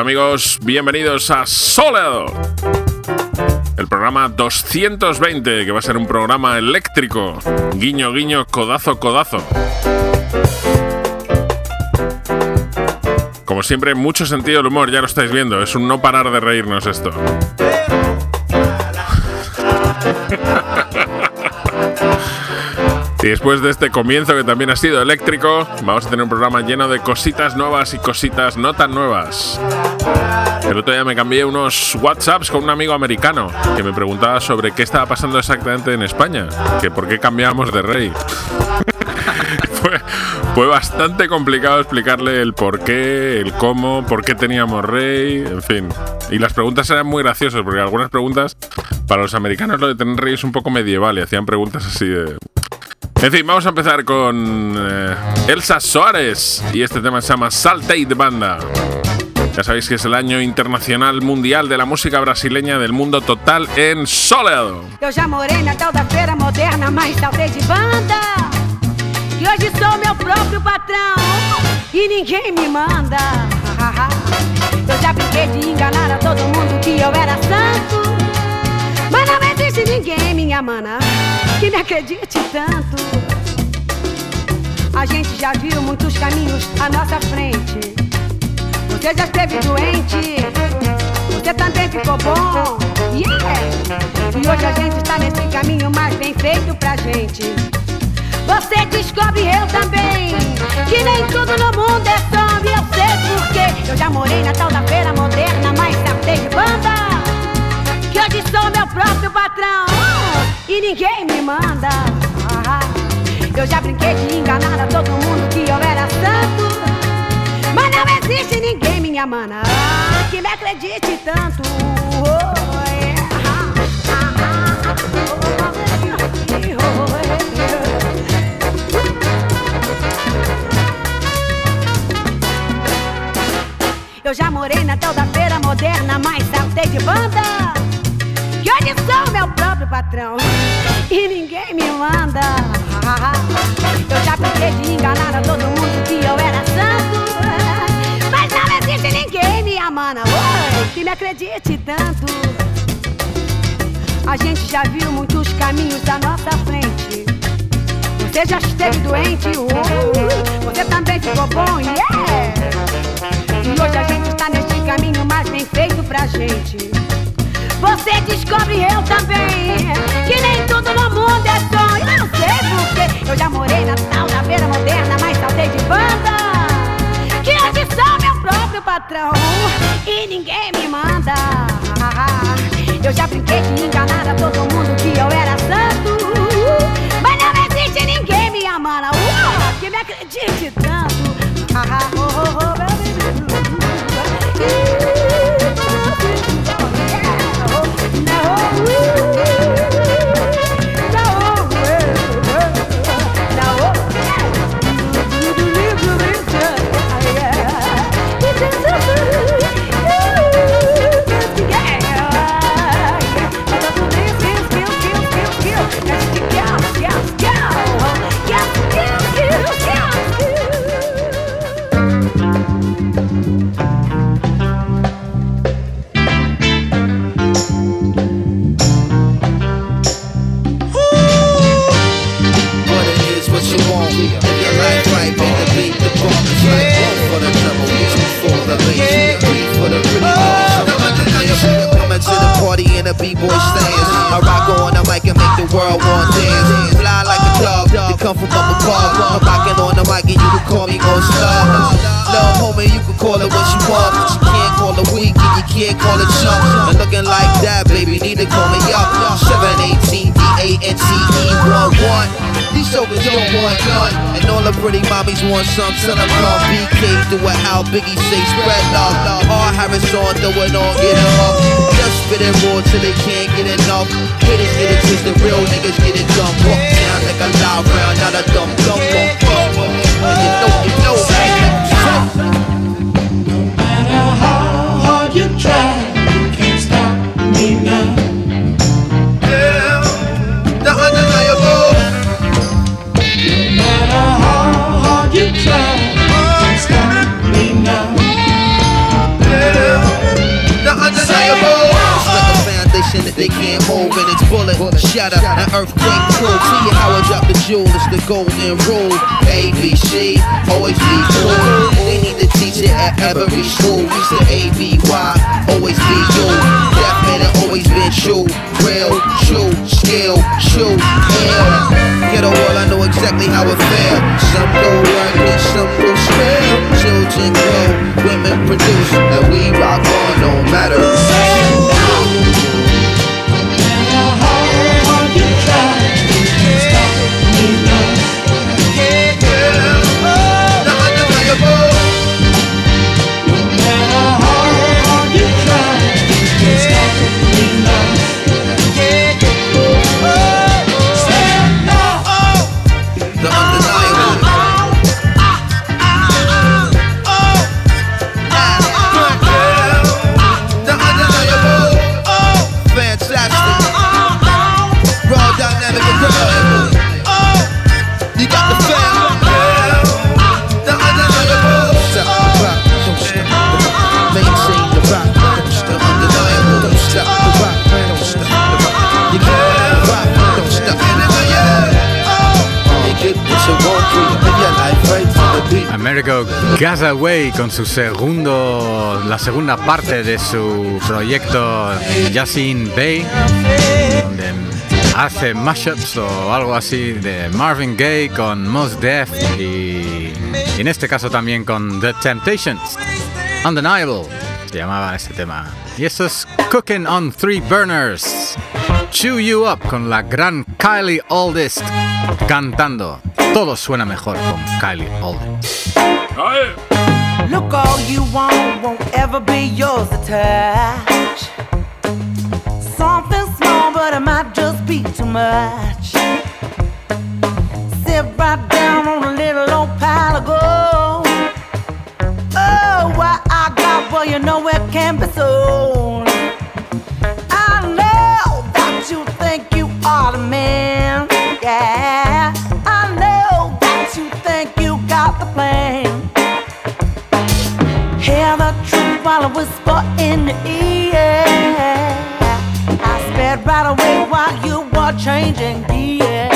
Amigos, bienvenidos a Soleado. El programa 220, que va a ser un programa eléctrico. Guiño, guiño, codazo, codazo. Como siempre, mucho sentido del humor, ya lo estáis viendo. Es un no parar de reírnos esto. Y después de este comienzo que también ha sido eléctrico, vamos a tener un programa lleno de cositas nuevas y cositas no tan nuevas. El otro día me cambié unos WhatsApps con un amigo americano que me preguntaba sobre qué estaba pasando exactamente en España, que por qué cambiábamos de rey. fue, bastante complicado explicarle el por qué, el cómo, por qué teníamos rey, en fin. Y las preguntas eran muy graciosas, porque algunas preguntas, para los americanos lo de tener rey es un poco medieval y hacían preguntas así de... En fin, vamos a empezar con eh, Elsa Soares y este tema se llama Saltate Banda. Ya sabéis que es el año internacional mundial de la música brasileña del mundo total en Soleado. Eu já morei na tal da feira moderna, mas saltei de banda. E hoje sou meu próprio patrão e ninguém me manda. Eu já brinquei de enganar a todo mundo que eu era santo. Existe ninguém, minha mana, que me acredite tanto. A gente já viu muitos caminhos à nossa frente. Você já esteve doente, você também ficou bom. Yeah! E hoje a gente está nesse caminho mais bem feito pra gente. Você descobre eu também Que nem tudo no mundo é E eu sei porquê Eu já morei na tal da feira moderna Mas saltei de banda Hoje sou meu próprio patrão E ninguém me manda Eu já brinquei de enganar a todo mundo Que eu era santo Mas não existe ninguém, minha mana Que me acredite tanto. Eu já morei na tal da feira moderna, mas saltei de banda. Sou meu próprio patrão e ninguém me manda. Eu já brinquei de enganar a todo mundo que eu era santo. Mas não existe ninguém, minha mana, oi, que me acredite tanto. A gente já viu muitos caminhos à nossa frente. Você já esteve doente, uh, você também ficou bom, yeah! E hoje a gente está neste caminho mais bem feito pra gente. Você descobre eu também que nem tudo no mundo é sonho. Eu não sei porquê. Eu já morei na tal da feira moderna, mas saltei de banda. Que hoje sou meu próprio patrão e ninguém me manda. Eu já brinquei de enganar a todo mundo que eu era santo. Mas não existe ninguém, mana, uh, que me acredite tanto. Oh, oh, oh. What Dove, they come from up above. I'm rocking on the mic and you can call me Gon' Star. Love, homie, you can call it what you want, but you can't call it weak and you can't call it chump. And looking like that, baby, need to call me up. 718 D-A-N-T-E 1-1. These jokers don't want none, and all the pretty mommies want some. Them come BK, do it how Biggie say spread love. R. Harris on, do it on, get it up. Just spit it raw till they can't get enough. Haters get it twisted, real niggas get it done. Walk down like a loud round, not a dumb dumb bum bum. And you know, you know, shatter, an earthquake cool. See how I drop the jewel, it's the golden rule. A, B, C, always be cool. They need to teach it at every school. Mr. A, B, Y, always be you. That man always been true. Real, true, skill, shoot, ill. Get a world, I know exactly how it feel. Some go like this, some go spell. Children grow, women produce, and we rock on no matter. Gasaway con su segundo, la segunda parte de su proyecto Yasin Bay, donde hace mashups o algo así de Marvin Gaye con Mos Def y, en este caso también con The Temptations. Undeniable se llamaba este tema. Y esto es Cooking on Three Burners. Chew You Up con la gran Kylie Oldest cantando. Todo suena mejor con Kylie Oldest. ¡Ay! Look, all you want won't ever be yours to touch. Something small, but it might just be too much. Sit right down on a little old pile of gold. Oh, what I got, well, you know it can be sold. While I whisper in the ear. I sped right away while you were changing gears.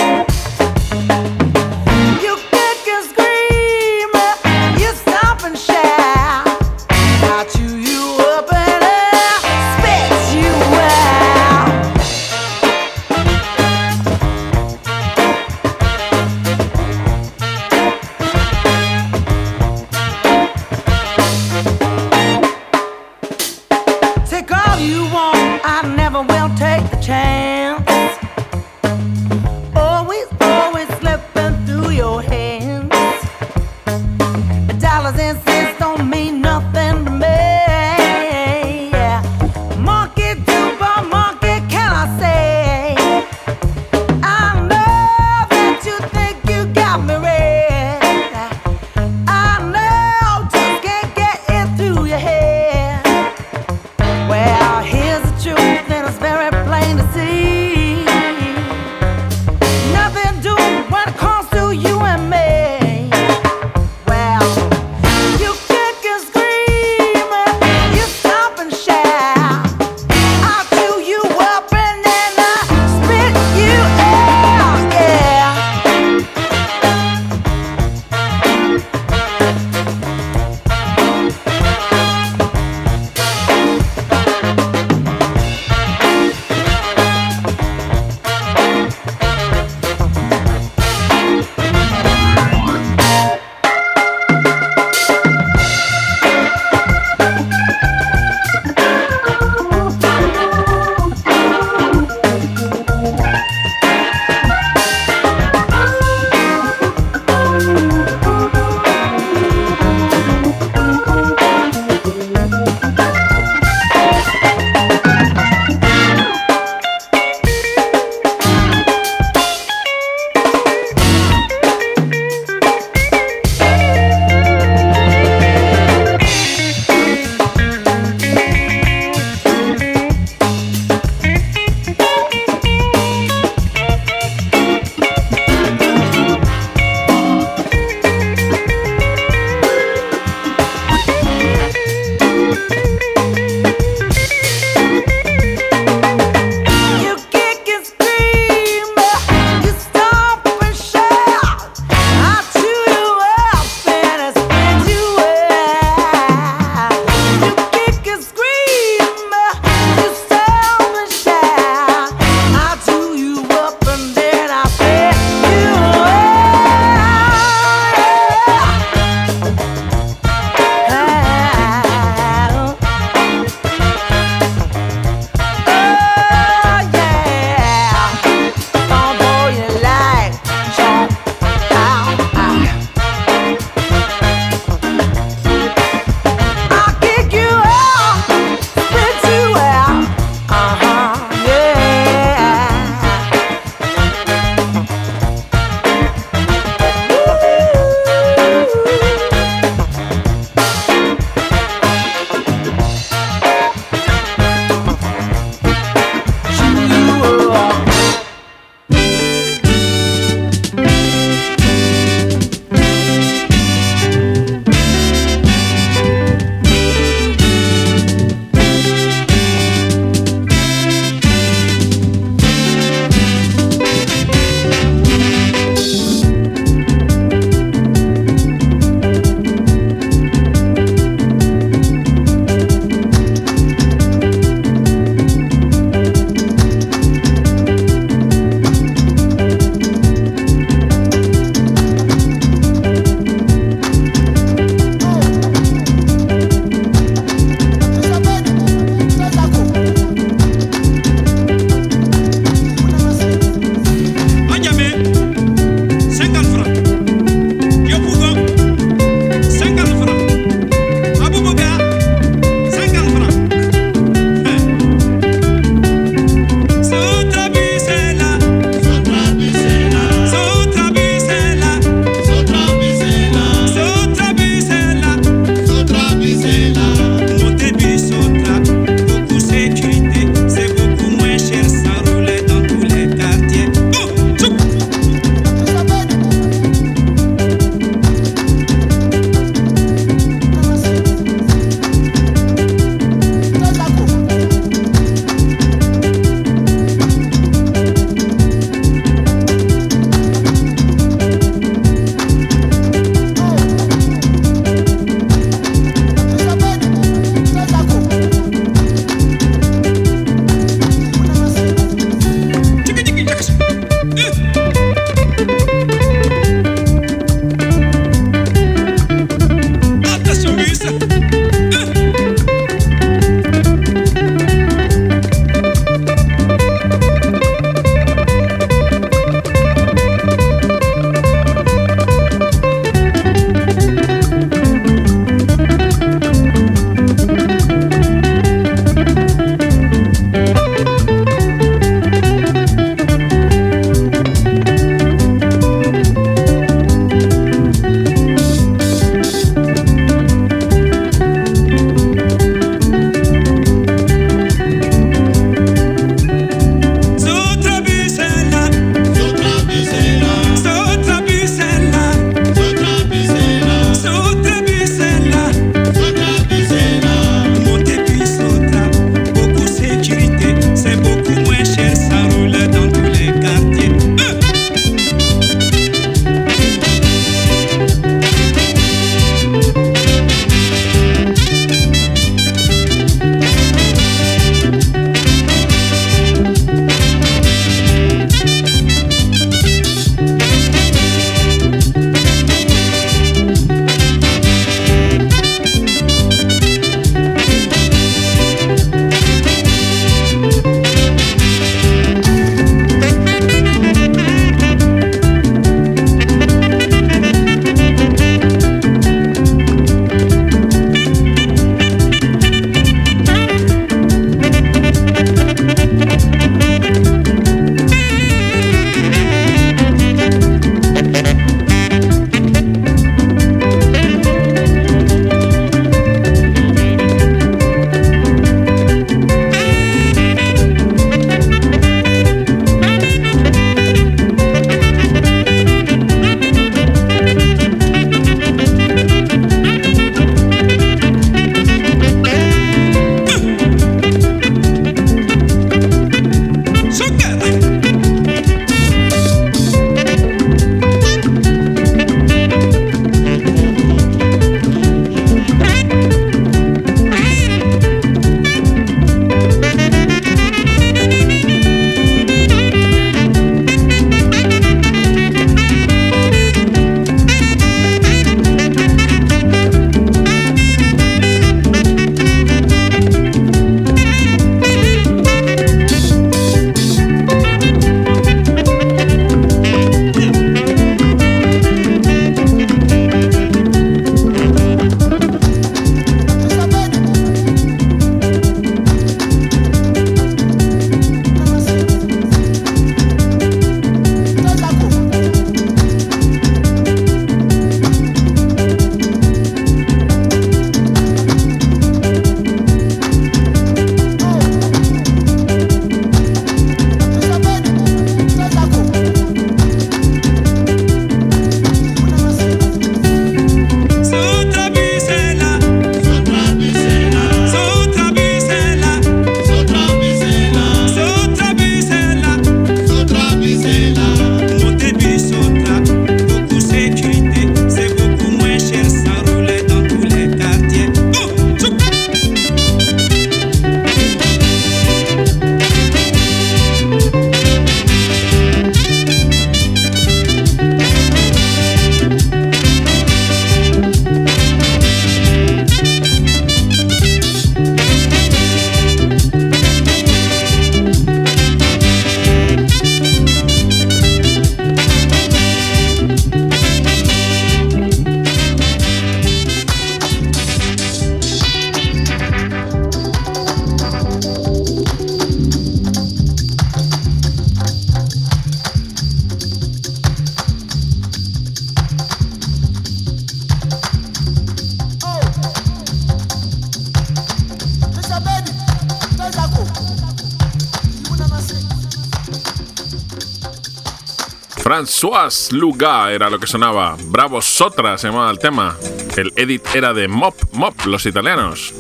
François Luga era lo que sonaba. Bravo Sotra se llamaba el tema. El edit era de Mop Mop, los italianos.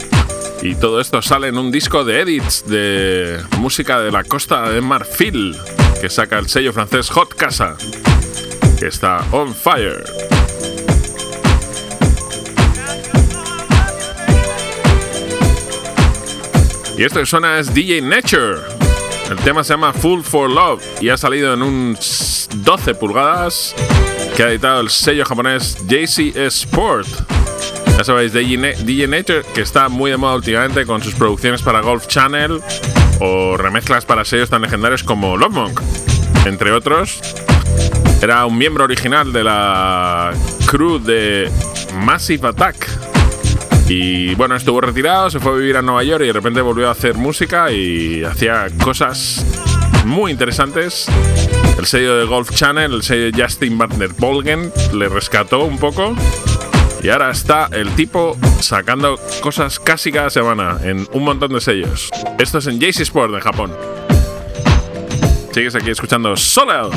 Y todo esto sale en un disco de edits de música de la costa de Marfil, que saca el sello francés Hot Casa, que está on fire. Y esto que suena es DJ Nature. El tema se llama Full for Love y ha salido en un 12 pulgadas que ha editado el sello japonés JC Sport. Ya sabéis, DJ Nature, que está muy de moda últimamente con sus producciones para Golf Channel o remezclas para sellos tan legendarios como Love Monk, entre otros. Era un miembro original de la crew de Massive Attack, y bueno, estuvo retirado, se fue a vivir a Nueva York y de repente volvió a hacer música y hacía cosas muy interesantes. El sello de Golf Channel, el sello de Justin Butler Bolgen, le rescató un poco. Y ahora está el tipo sacando cosas casi cada semana en un montón de sellos. Esto es en JC Sport de Japón. Sigues aquí escuchando Solo.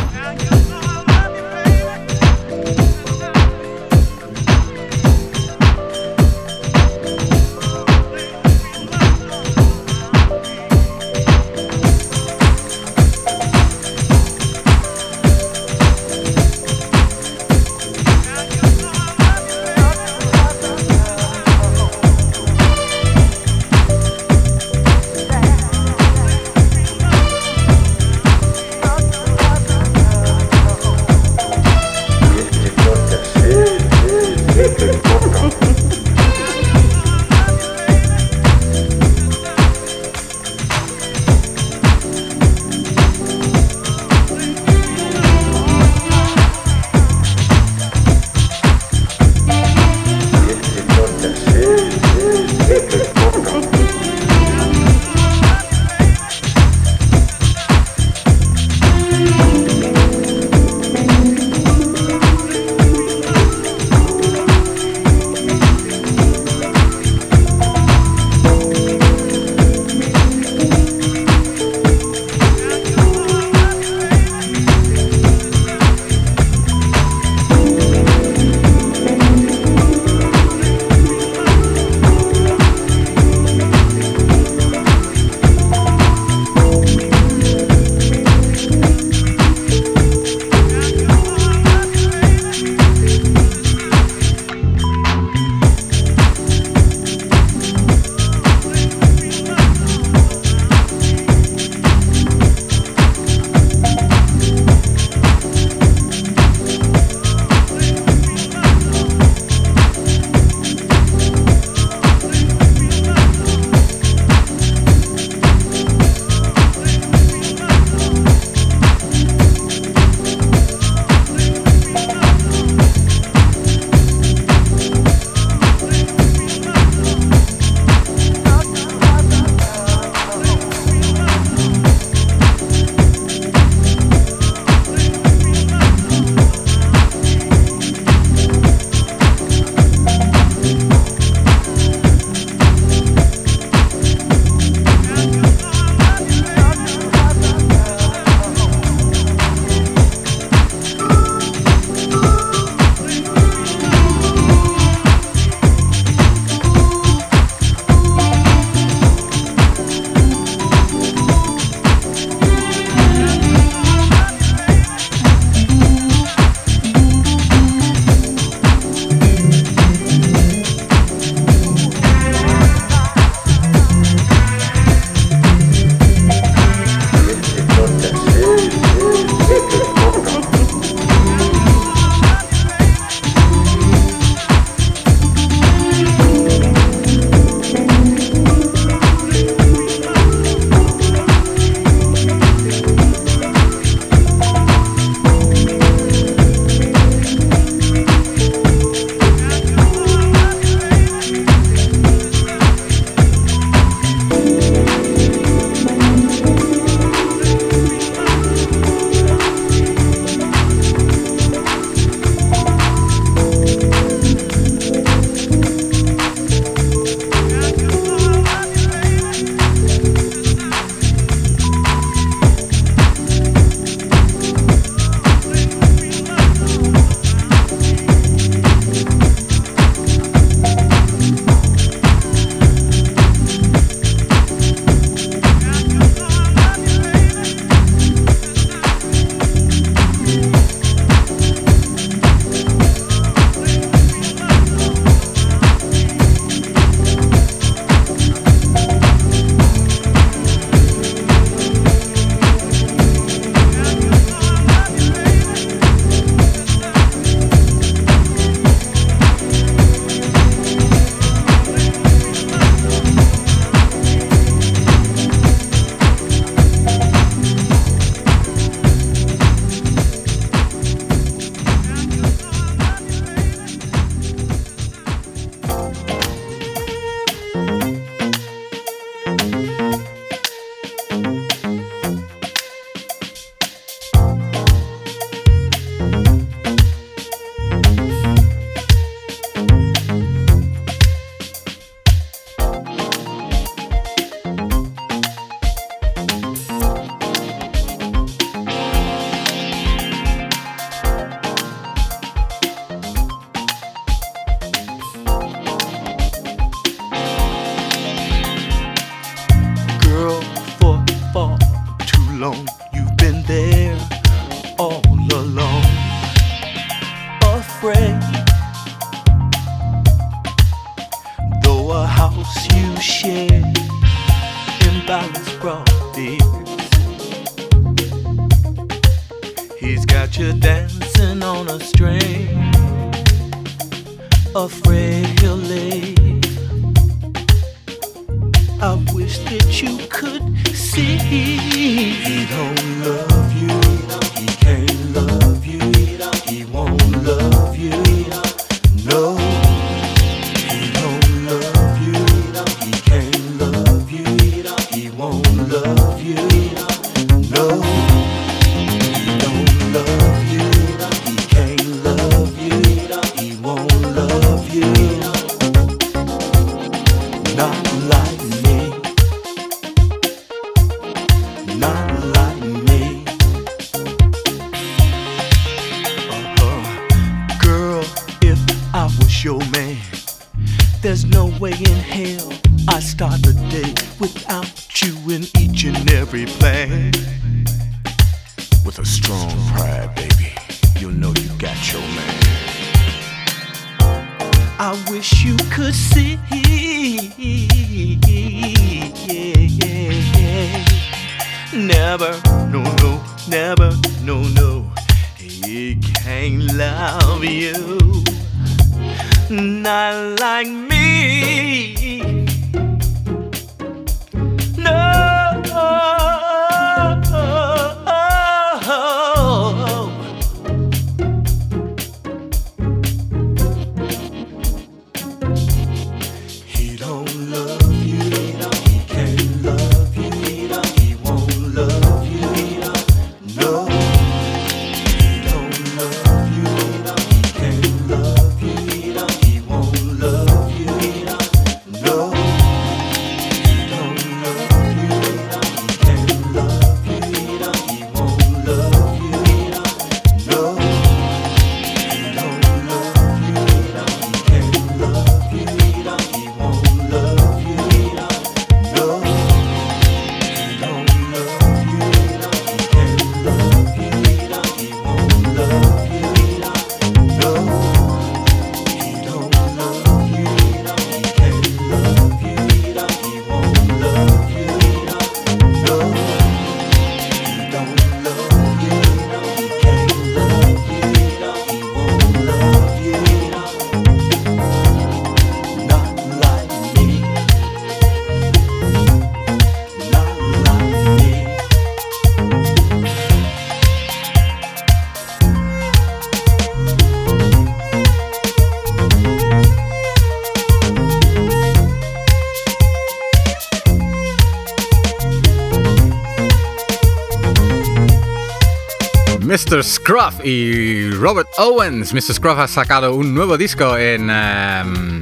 Mr. Scruff y Robert Owens. Mr. Scruff ha sacado un nuevo disco en em,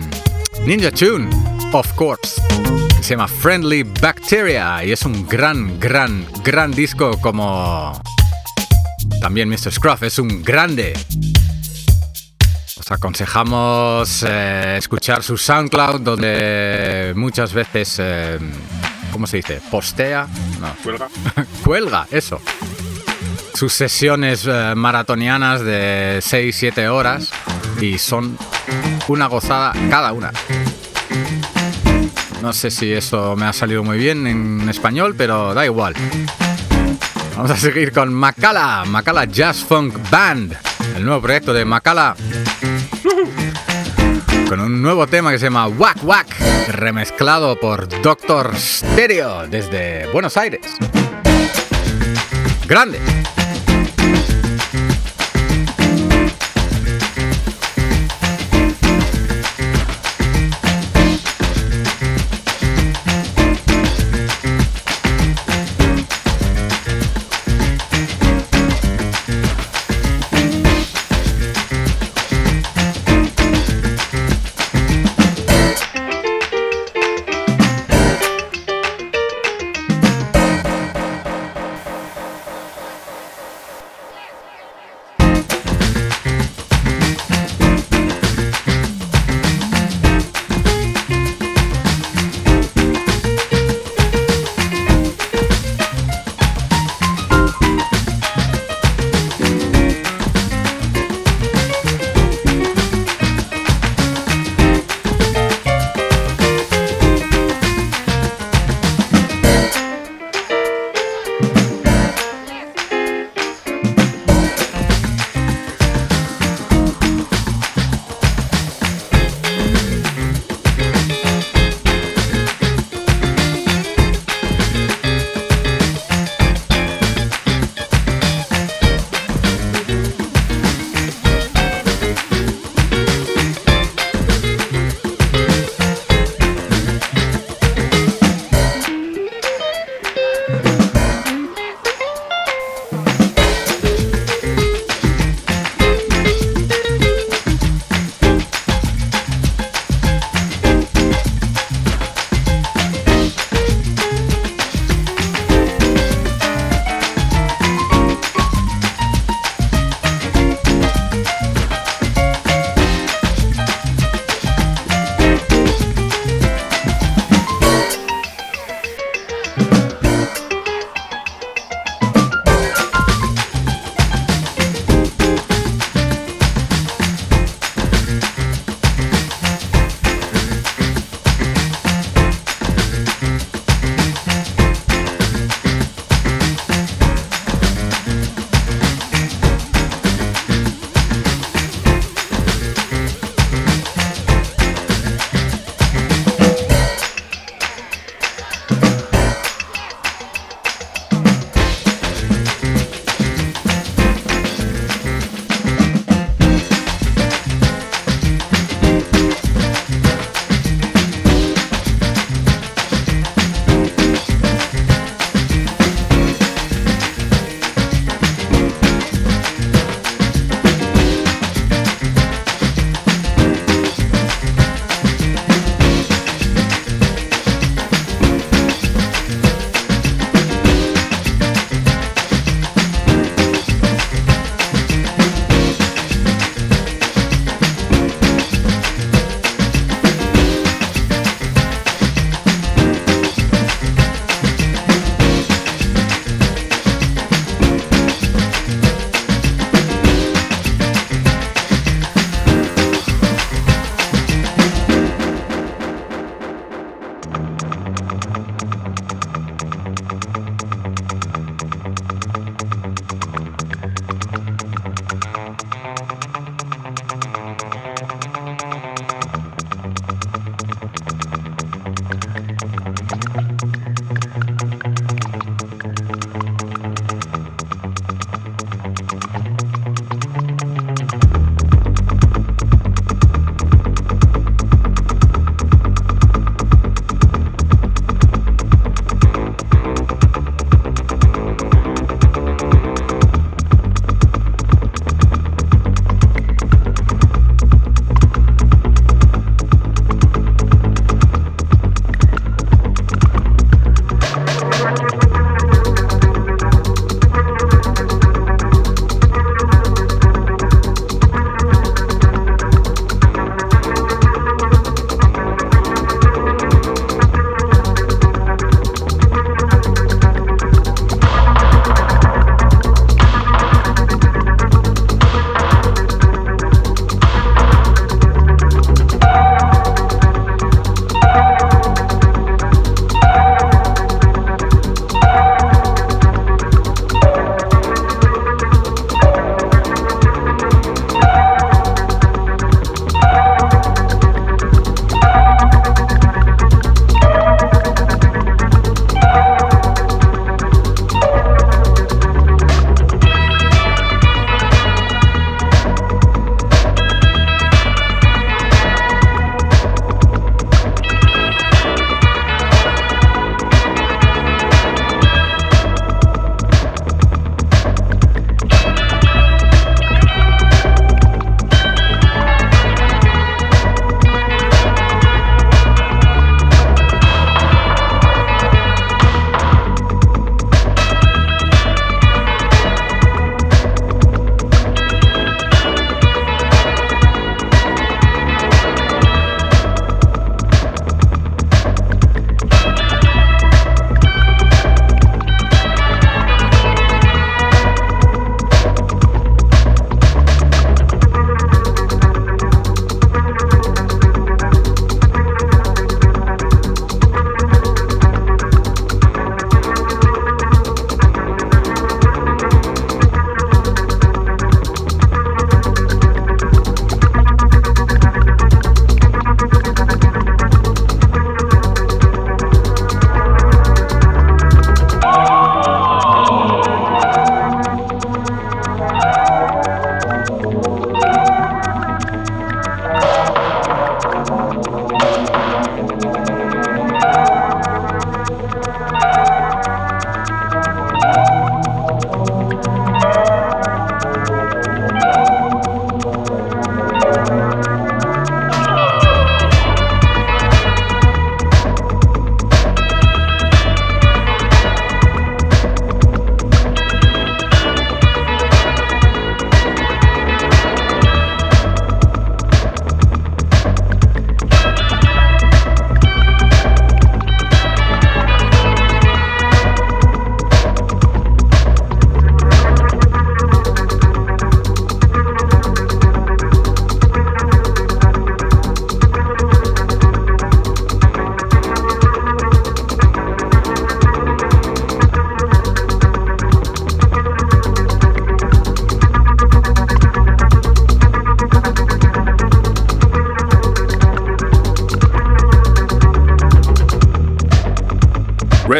Ninja Tune, of course. Se llama Friendly Bacteria y es un gran, gran, gran disco como también Mr. Scruff es un grande. Os aconsejamos eh, escuchar su SoundCloud donde muchas veces, eh, ¿cómo se dice? Postea. No, Cuelga. cuelga, eso. Sus sesiones eh, maratonianas de 6-7 horas y son una gozada cada una. No sé si eso me ha salido muy bien en español, pero da igual. Vamos a seguir con Macala, Macala Jazz Funk Band, el nuevo proyecto de Macala. Con un nuevo tema que se llama Wack Wack, remezclado por Doctor Stereo desde Buenos Aires. Grande.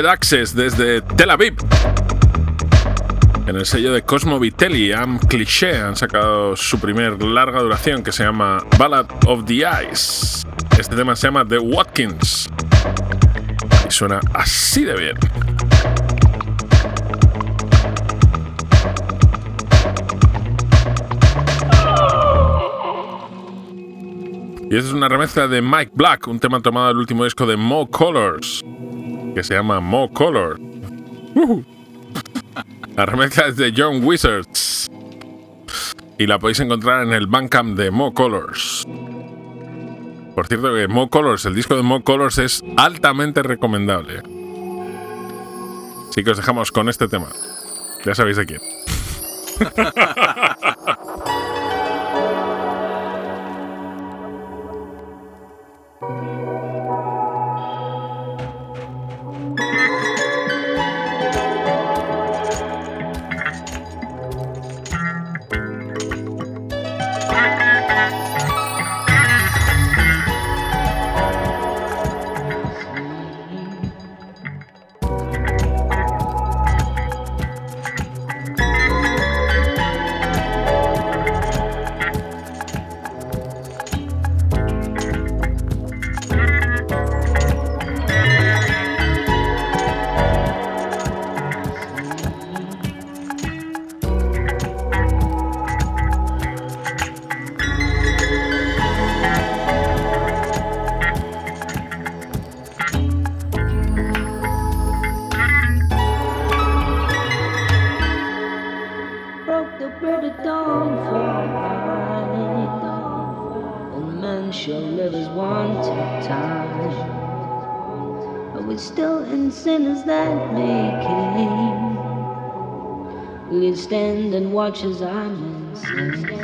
Access desde Tel Aviv. En el sello de Cosmo Vitelli, Am Cliché, han sacado su primer larga duración que se llama Ballad of the Ice. Este tema se llama The Watkins. Y suena así de bien. Y esta es una remezcla de Mike Black, un tema tomado del último disco de Mo Colors, que se llama Mo Color. Ujú. La remezcla es de John Wizards. Y la podéis encontrar en el Bandcamp de Mo Colors. Por cierto que Mo Colors, el disco de Mo Colors es altamente recomendable. Así que os dejamos con este tema. Ya sabéis de quién. stand and watch as I'm lovers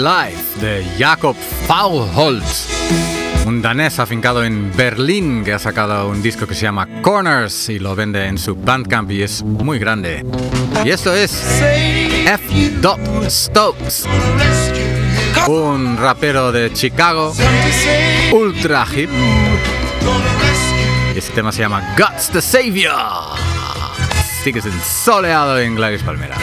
Life de Jakob Faulholz, un danés afincado en Berlín que ha sacado un disco que se llama Corners y lo vende en su Bandcamp y es muy grande. Y esto es F. Stokes, un rapero de Chicago, ultra hip. Este tema se llama Guts the Savior. Sigues ensoleado en Gladys Palmera.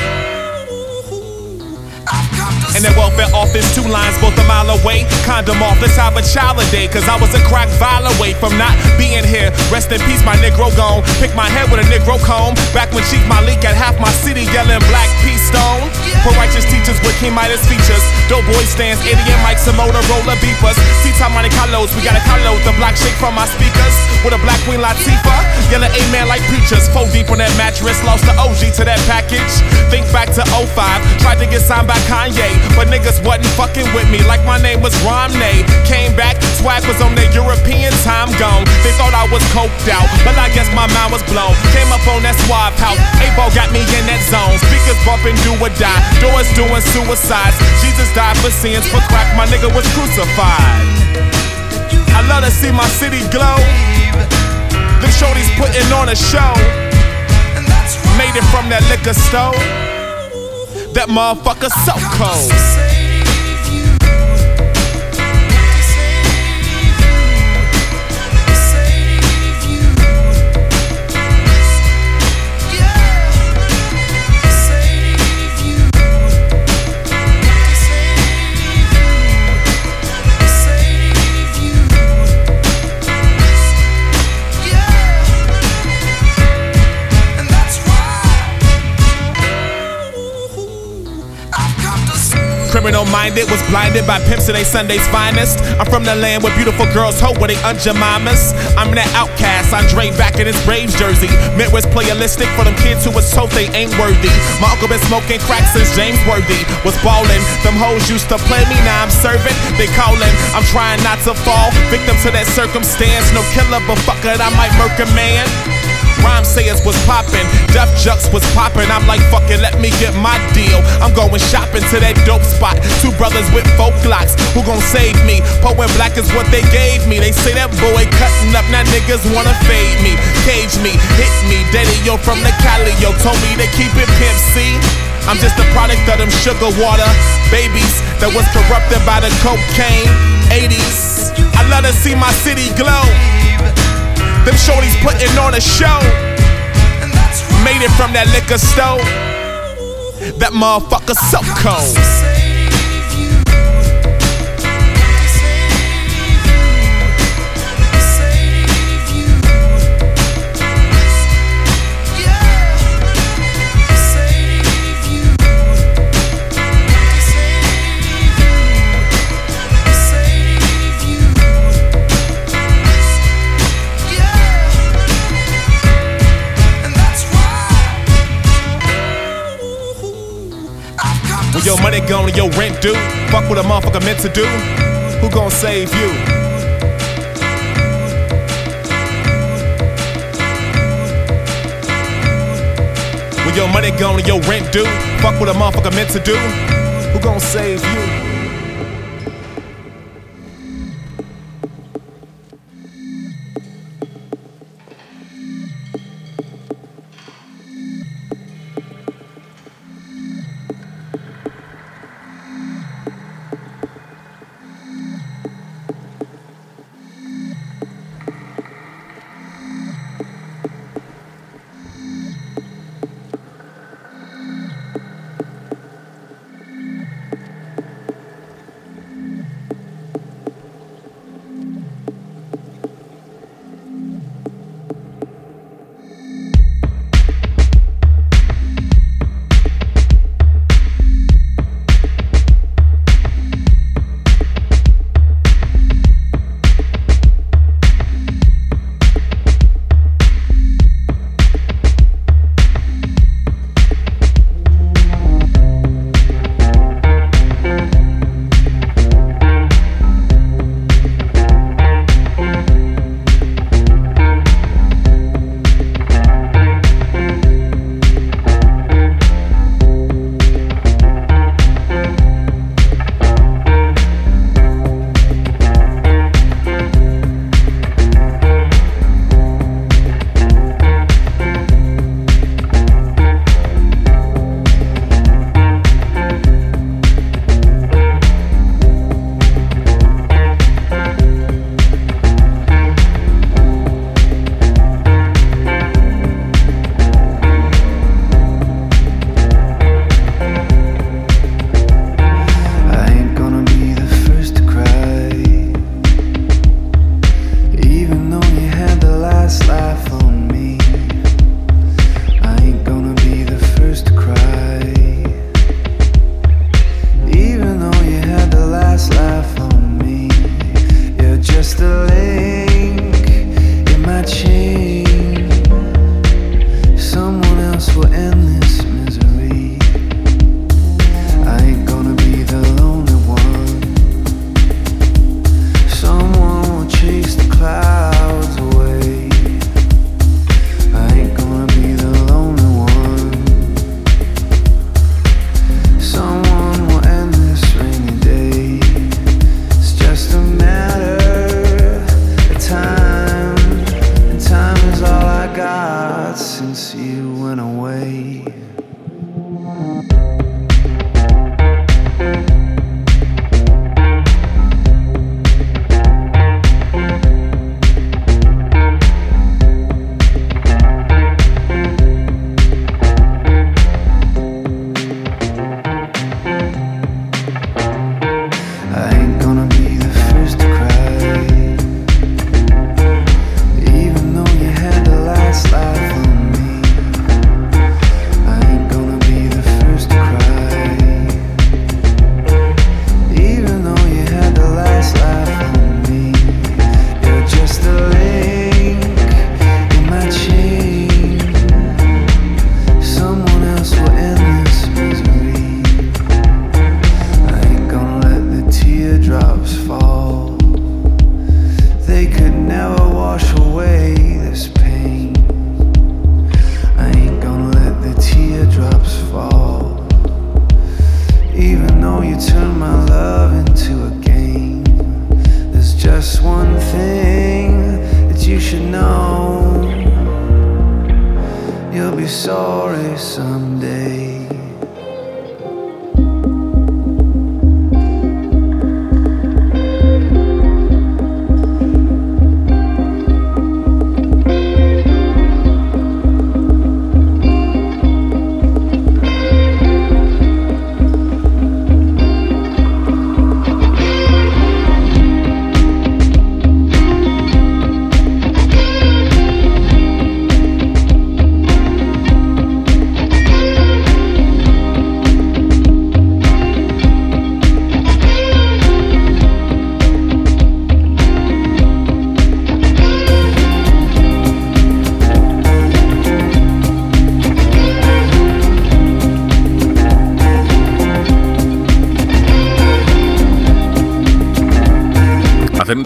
In the welfare office, two lines both a mile away. Condom off, let's have a child a day. Cause I was a crack vial away from not being here. Rest in peace, my Negro gone. Pick my head with a Negro comb. Back when Chief Malik had half my city yelling Black Peace Stone. For righteous teachers with King Midas features. Dope boy stands, idiot mics and Motorola beepers. See time Monte Carlos, we got a Carlos. The black shake from my speakers. With a black queen Latifah. Yelling amen like preachers. Four deep on that mattress. Lost the OG to that package. Think back to 05. Tried to get signed by Kanye. But niggas wasn't fucking with me like my name was Romney. Came back, swag was on their European time gone. They thought I was coked out, but I guess my mind was blown. Came up on that swab house, A-ball got me in that zone. Speakers bumping, do or die. Doors doing suicides. Jesus died for sins, for crack, my nigga was crucified. I love to see my city glow. Them shorties putting on a show. Made it from that liquor store. That motherfucker so cold. Criminal minded, was blinded by pimps today Sunday's finest. I'm from the land where beautiful girls hope where they unjamamas. I'm that outcast, Andre back in his Braves jersey. Midwest playalistic for them kids who was told they ain't worthy. My uncle been smoking crack since James Worthy was ballin'. Them hoes used to play me, now I'm serving. They callin', I'm trying not to fall victim to that circumstance. No killer, but fuck it, I might murk a man. Rhyme sayers was popping, Def Jux was popping. I'm like, fuck it, let me get my deal. I'm going shopping to that dope spot. Two brothers with folk locks, who gon' save me? Poet black is what they gave me. They say that boy cutting up, now niggas wanna fade me, cage me, hit me. Daddy, yo, from the Cali, yo, told me to keep it pimp C. I'm just a product of them sugar water babies that was corrupted by the cocaine 80s. I love to see my city glow. Them shorties putting on a show. Made it from that liquor store. That motherfucker so cold. Your money gone and your rent due, fuck what a motherfucker meant to do. Who gon' save you? When your money gone and your rent due, fuck what a motherfucker meant to do. Who gon' save you?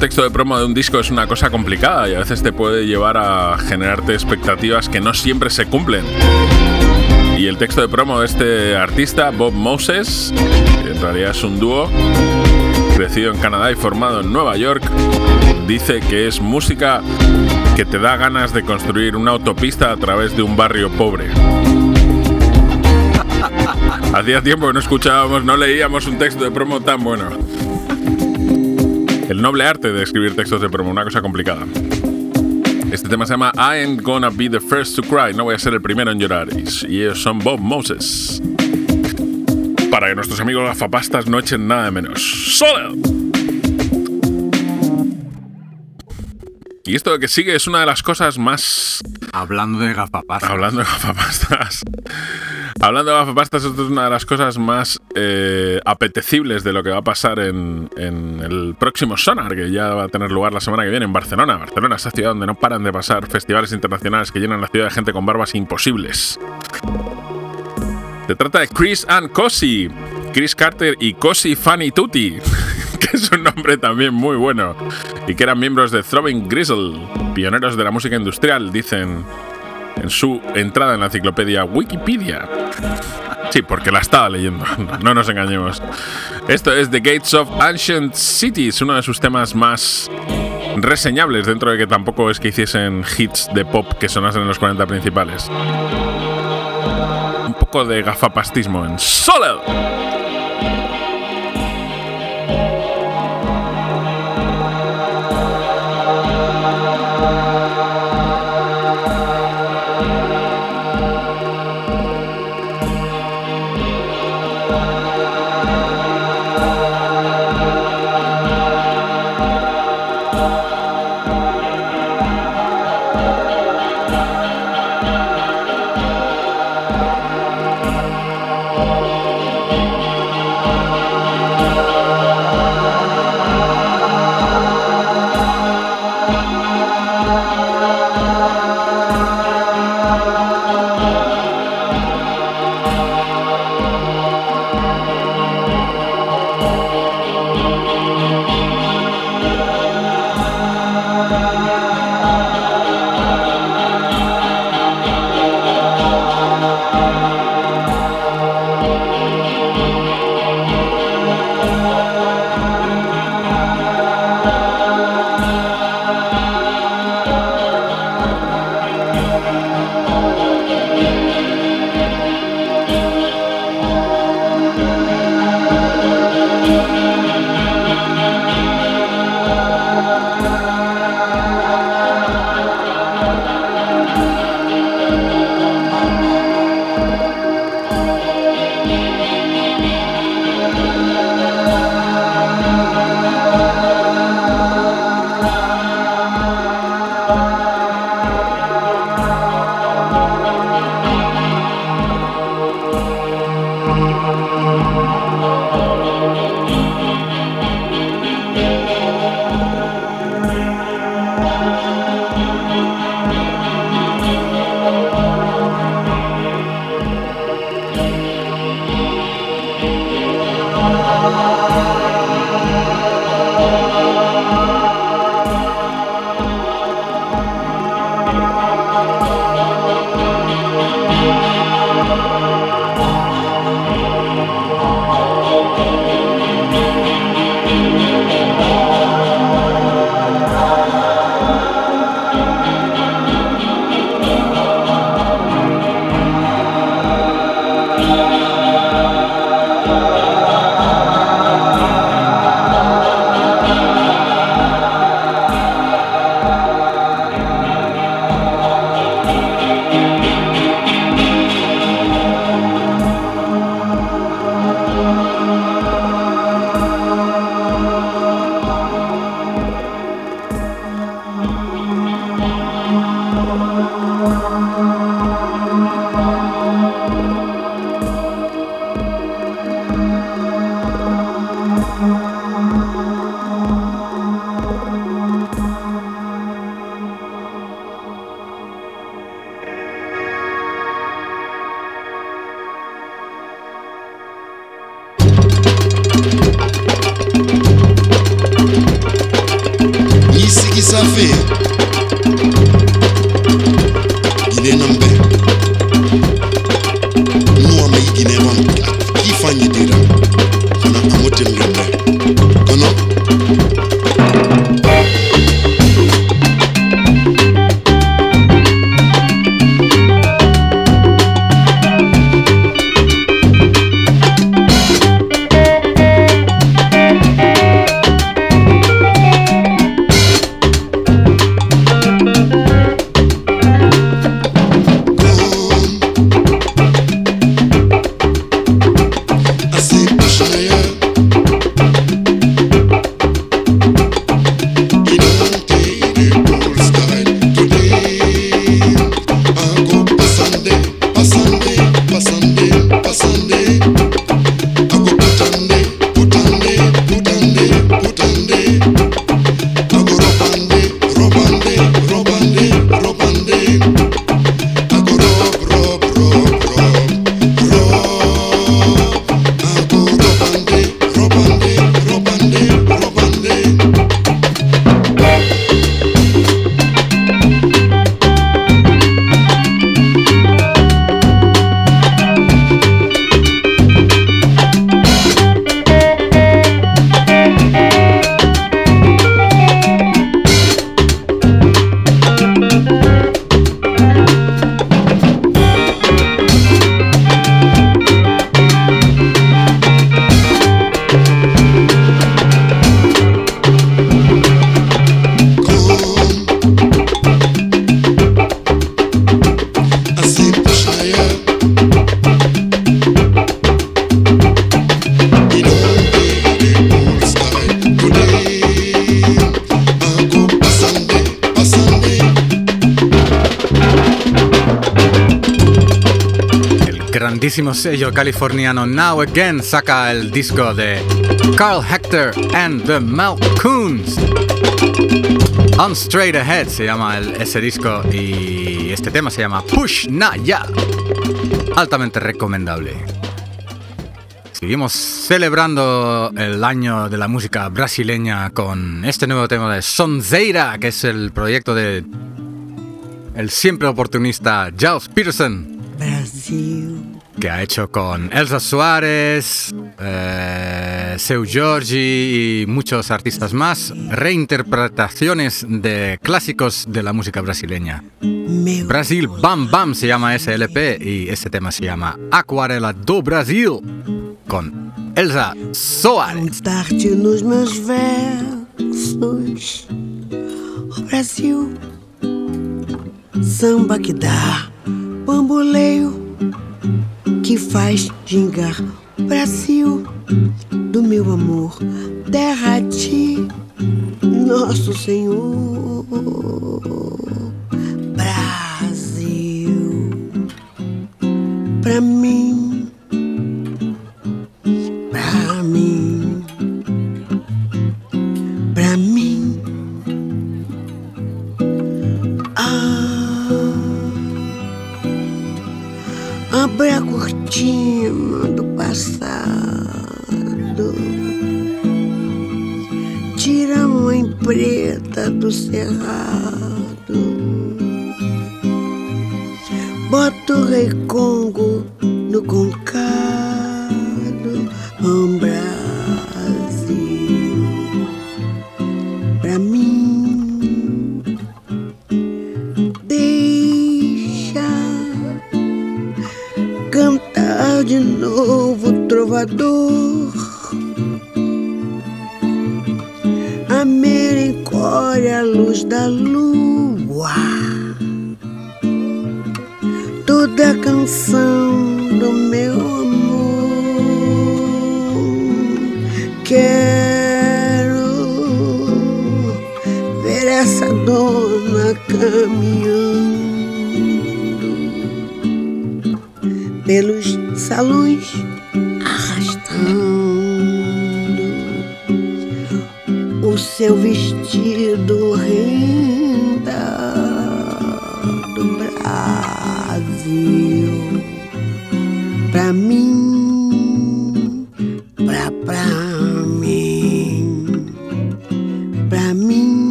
Texto de promo de un disco es una cosa complicada y a veces te puede llevar a generarte expectativas que no siempre se cumplen. Y el texto de promo de este artista, Bob Moses, que en realidad es un dúo, crecido en Canadá y formado en Nueva York, dice que es música que te da ganas de construir una autopista a través de un barrio pobre. Hacía tiempo que no escuchábamos, no leíamos un texto de promo tan bueno. El noble arte de escribir textos de promo, una cosa complicada. Este tema se llama I ain't gonna be the first to cry, no voy a ser el primero en llorar. Y ellos son Bob Moses. Para que nuestros amigos gafapastas no echen nada de menos. ¡Solid! Y esto que sigue es una de las cosas más Hablando de gafapastas. Hablando de gafapastas. Hablando de gafapastas, esto es una de las cosas más eh, apetecibles de lo que va a pasar en, el próximo Sonar, que ya va a tener lugar la semana que viene en Barcelona. Barcelona, esa ciudad donde no paran de pasar festivales internacionales que llenan la ciudad de gente con barbas imposibles. Se trata de Chris and Cosi, Chris Carter y Cosi Fanny Tutti, que es un nombre también muy bueno, y que eran miembros de Throbbing Grizzle, pioneros de la música industrial, dicen en su entrada en la enciclopedia Wikipedia. Sí, porque la estaba leyendo, no nos engañemos. Esto es The Gates of Ancient Cities, uno de sus temas más reseñables, dentro de que tampoco es que hiciesen hits de pop que sonasen en los 40 principales. Un poco de gafapastismo en Solid. Sello californiano Now Again saca el disco de Carl Hector and the Malcoons. On Straight Ahead se llama ese disco y este tema se llama Push Na Ya. Altamente recomendable. Seguimos celebrando el año de la música brasileña con este nuevo tema de Sonzeira, que es el proyecto de el siempre oportunista Giles Peterson. Que ha hecho con Elsa Suárez, eh, Seu Giorgi y muchos artistas más, reinterpretaciones de clásicos de la música brasileña. Brasil Bam Bam se llama ese LP y este tema se llama Aquarela do Brasil con Elsa Soares. Brasil, samba que dá, do meu amor, terra a ti, nosso Senhor. Brasil, pra mim,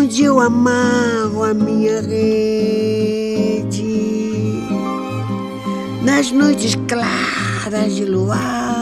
onde eu amarro a minha rede. Nas noites claras de luar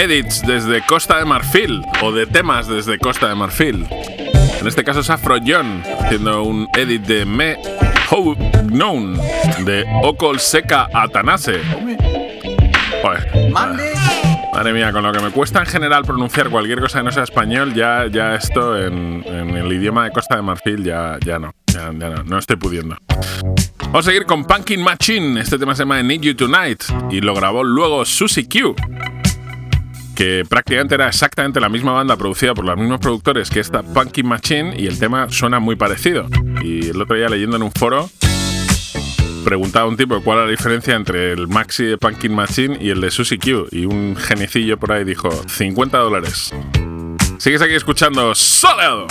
edits desde Costa de Marfil o de temas desde Costa de Marfil. En este caso es Afro John haciendo un edit de Me How Known de Okol Seca Atanase. Joder. Madre mía, con lo que me cuesta en general pronunciar cualquier cosa que no sea español, ya, ya esto en, en el idioma de Costa de Marfil ya, ya no. Ya, ya no, no estoy pudiendo. Vamos a seguir con Punkin Machine. Este tema se llama Need You Tonight y lo grabó luego Susie Q que prácticamente era exactamente la misma banda producida por los mismos productores que esta Punky Machine y el tema suena muy parecido. Y el otro día leyendo en un foro preguntaba a un tipo cuál era la diferencia entre el maxi de Punkin Machine y el de Susie Q y un genecillo por ahí dijo 50 dólares. Sigues aquí escuchando Soleado.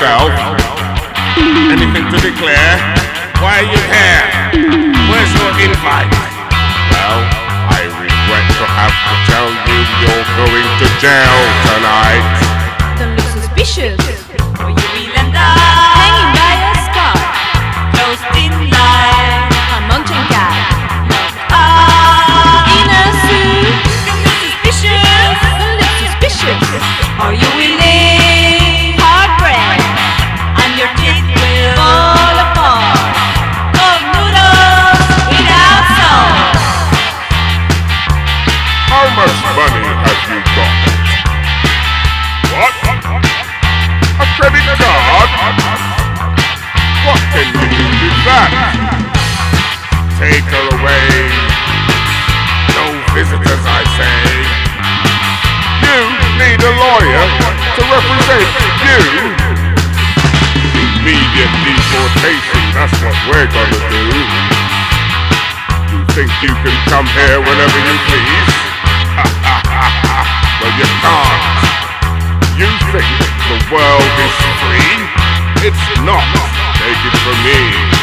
Yourself? Anything to declare? Why are you here? Where's your invite? Well, I regret to have to tell you you're going to jail tonight. Don't look suspicious. Represent you. Immediate deportation, that's what we're gonna do. You think you can come here whenever you please? well, you can't. You think the world is free? It's not. Take it from me.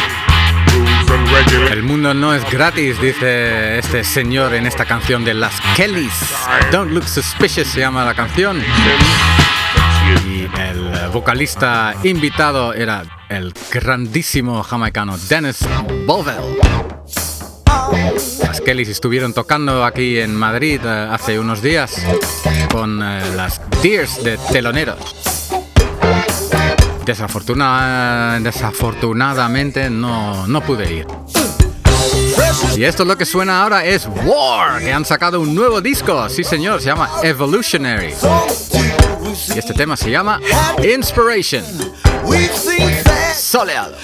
El mundo no es gratis, dice este señor en esta canción de las Kellys. Don't Look Suspicious se llama la canción. El vocalista invitado era el grandísimo jamaicano Dennis Bovell. Las Kellys estuvieron tocando aquí en Madrid eh, hace unos días con eh, las Deers de teloneros. Desafortuna- desafortunadamente no, no pude ir. Y esto lo que suena ahora es War, que han sacado un nuevo disco, sí señor, se llama Evolutionary. Y este tema se llama Inspiration. We've seen sad Soleado.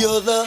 You're the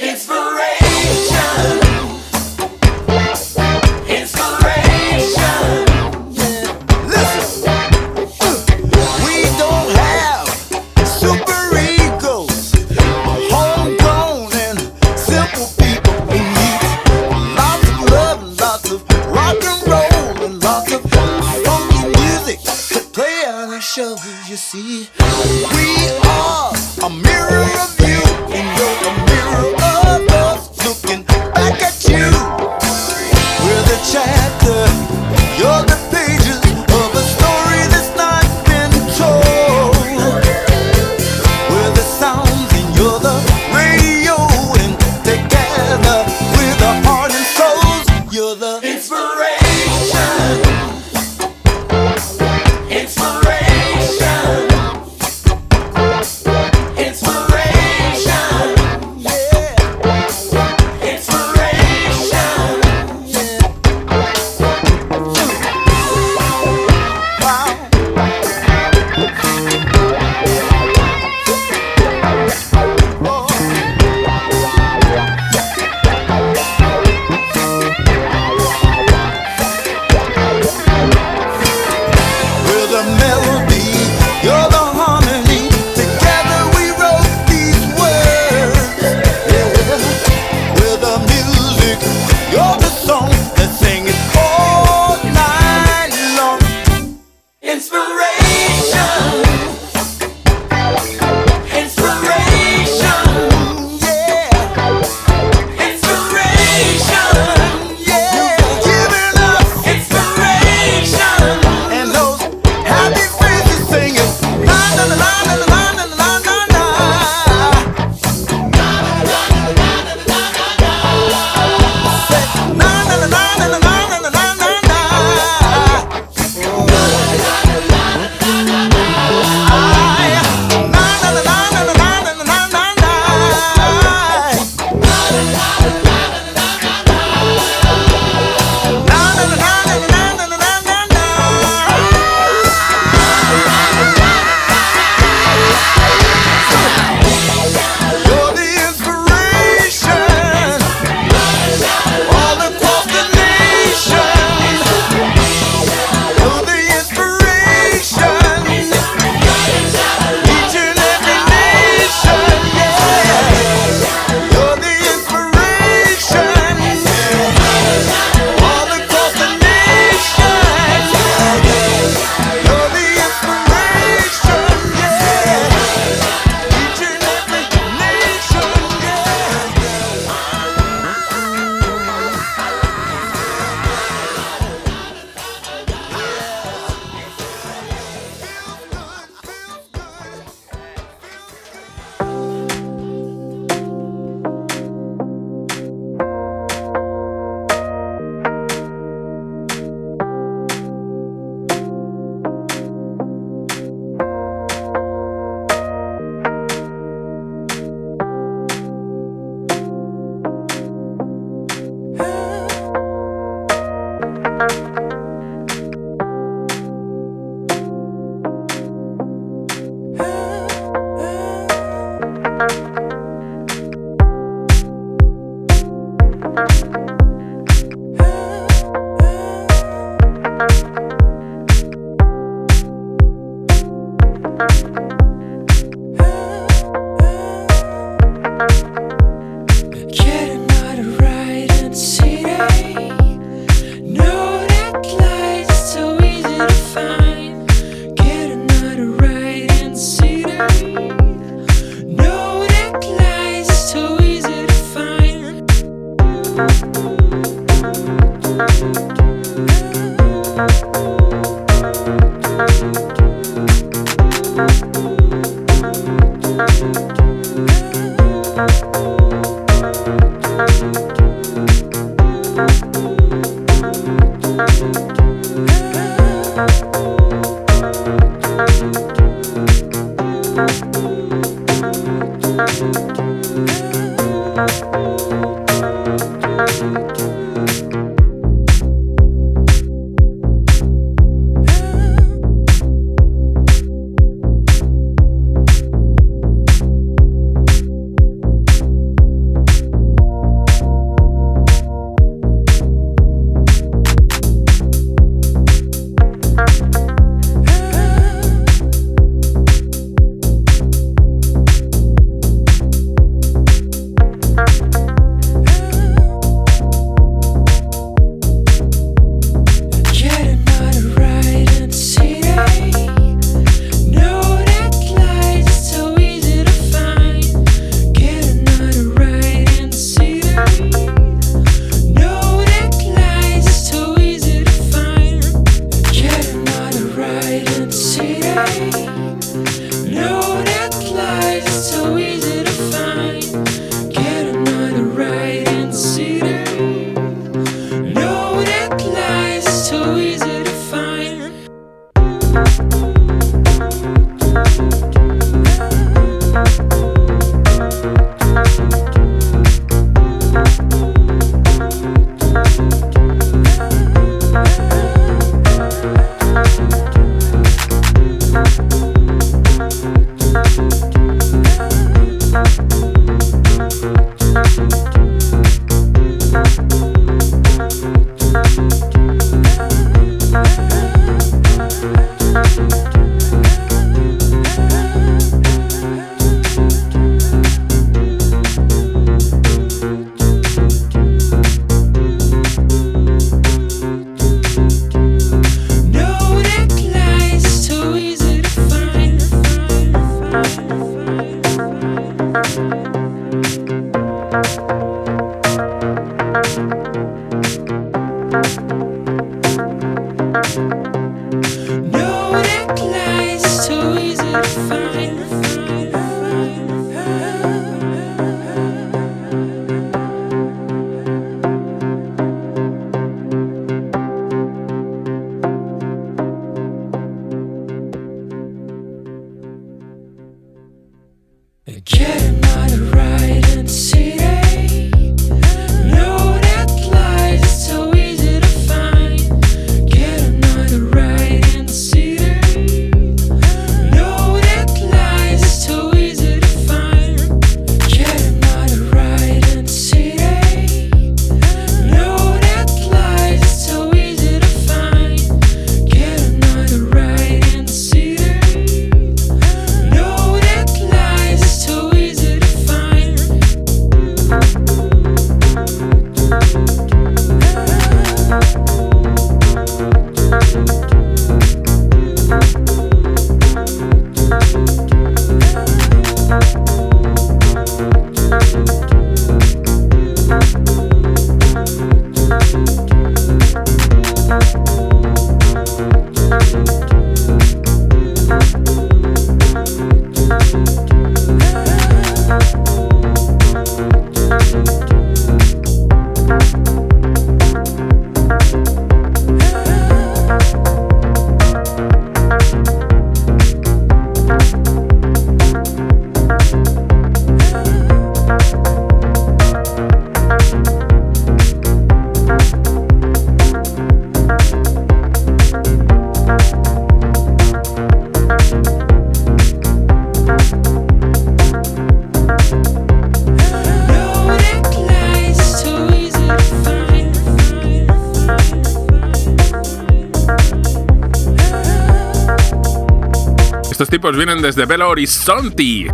Tipos vienen desde Belo Horizonte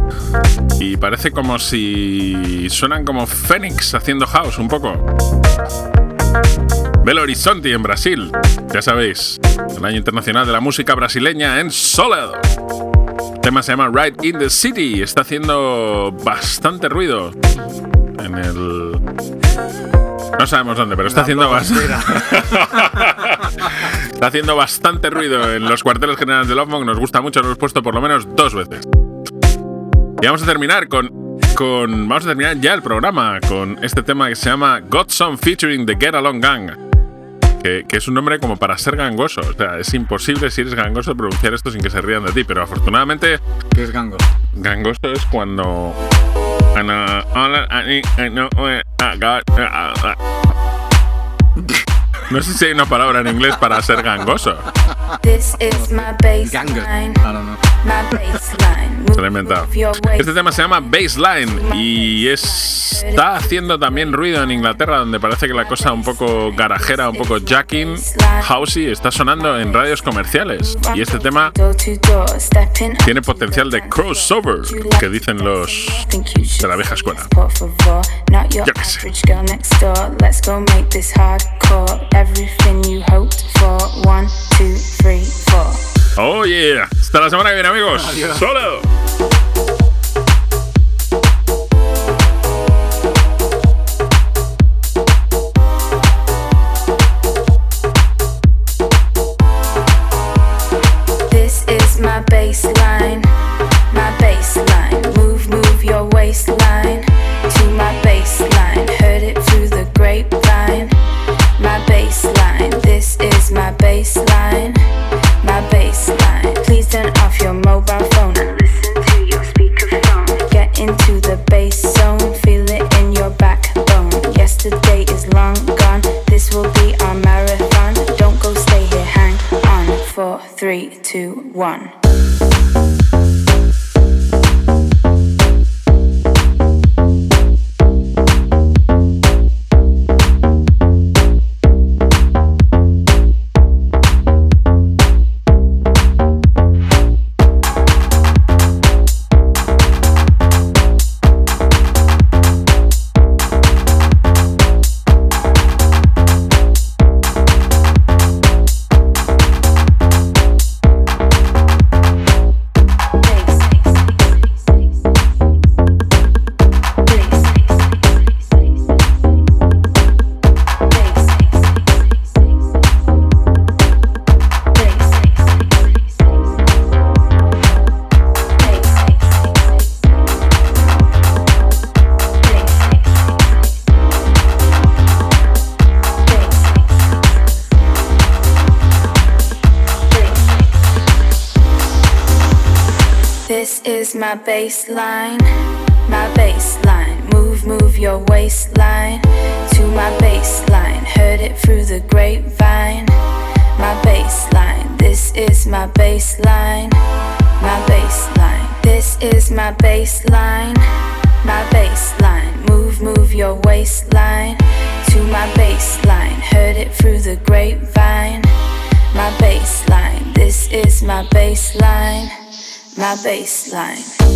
y parece como si suenan como Fénix haciendo house un poco. Belo Horizonte en Brasil, ya sabéis, el año internacional de la música brasileña en Soledo. El tema se llama Ride in the City, está haciendo bastante ruido en el... No sabemos dónde, pero está haciendo bastante... Está haciendo bastante ruido en los cuarteles generales de Love Nos gusta mucho, lo hemos puesto por lo menos dos veces. Y vamos a terminar con, con. Vamos a terminar ya el programa con este tema que se llama Godson featuring the Get Along Gang. Que, que es un nombre como para ser gangoso. O sea, es imposible si eres gangoso pronunciar esto sin que se rían de ti. Pero afortunadamente. ¿Qué es gangoso? Gangoso es cuando. No sé si hay una palabra en inglés para ser gangoso. This is my baseline. My baseline. Se inventado. Este tema se llama Baseline y es- está haciendo también ruido en Inglaterra, donde parece que la cosa un poco garajera, un poco jacking, housey, está sonando en radios comerciales. Y este tema tiene potencial de crossover, que dicen los de la vieja escuela. Yo qué sé. Everything you hoped for. One, two, three, four. Oh yeah. Hasta la semana que viene, amigos. Solo. This is my baseline, my baseline. Move, move your waistline to my baseline. Heard it through the grapevine. My baseline, this is my baseline, one. My baseline, my baseline. Move, move your waistline baseline.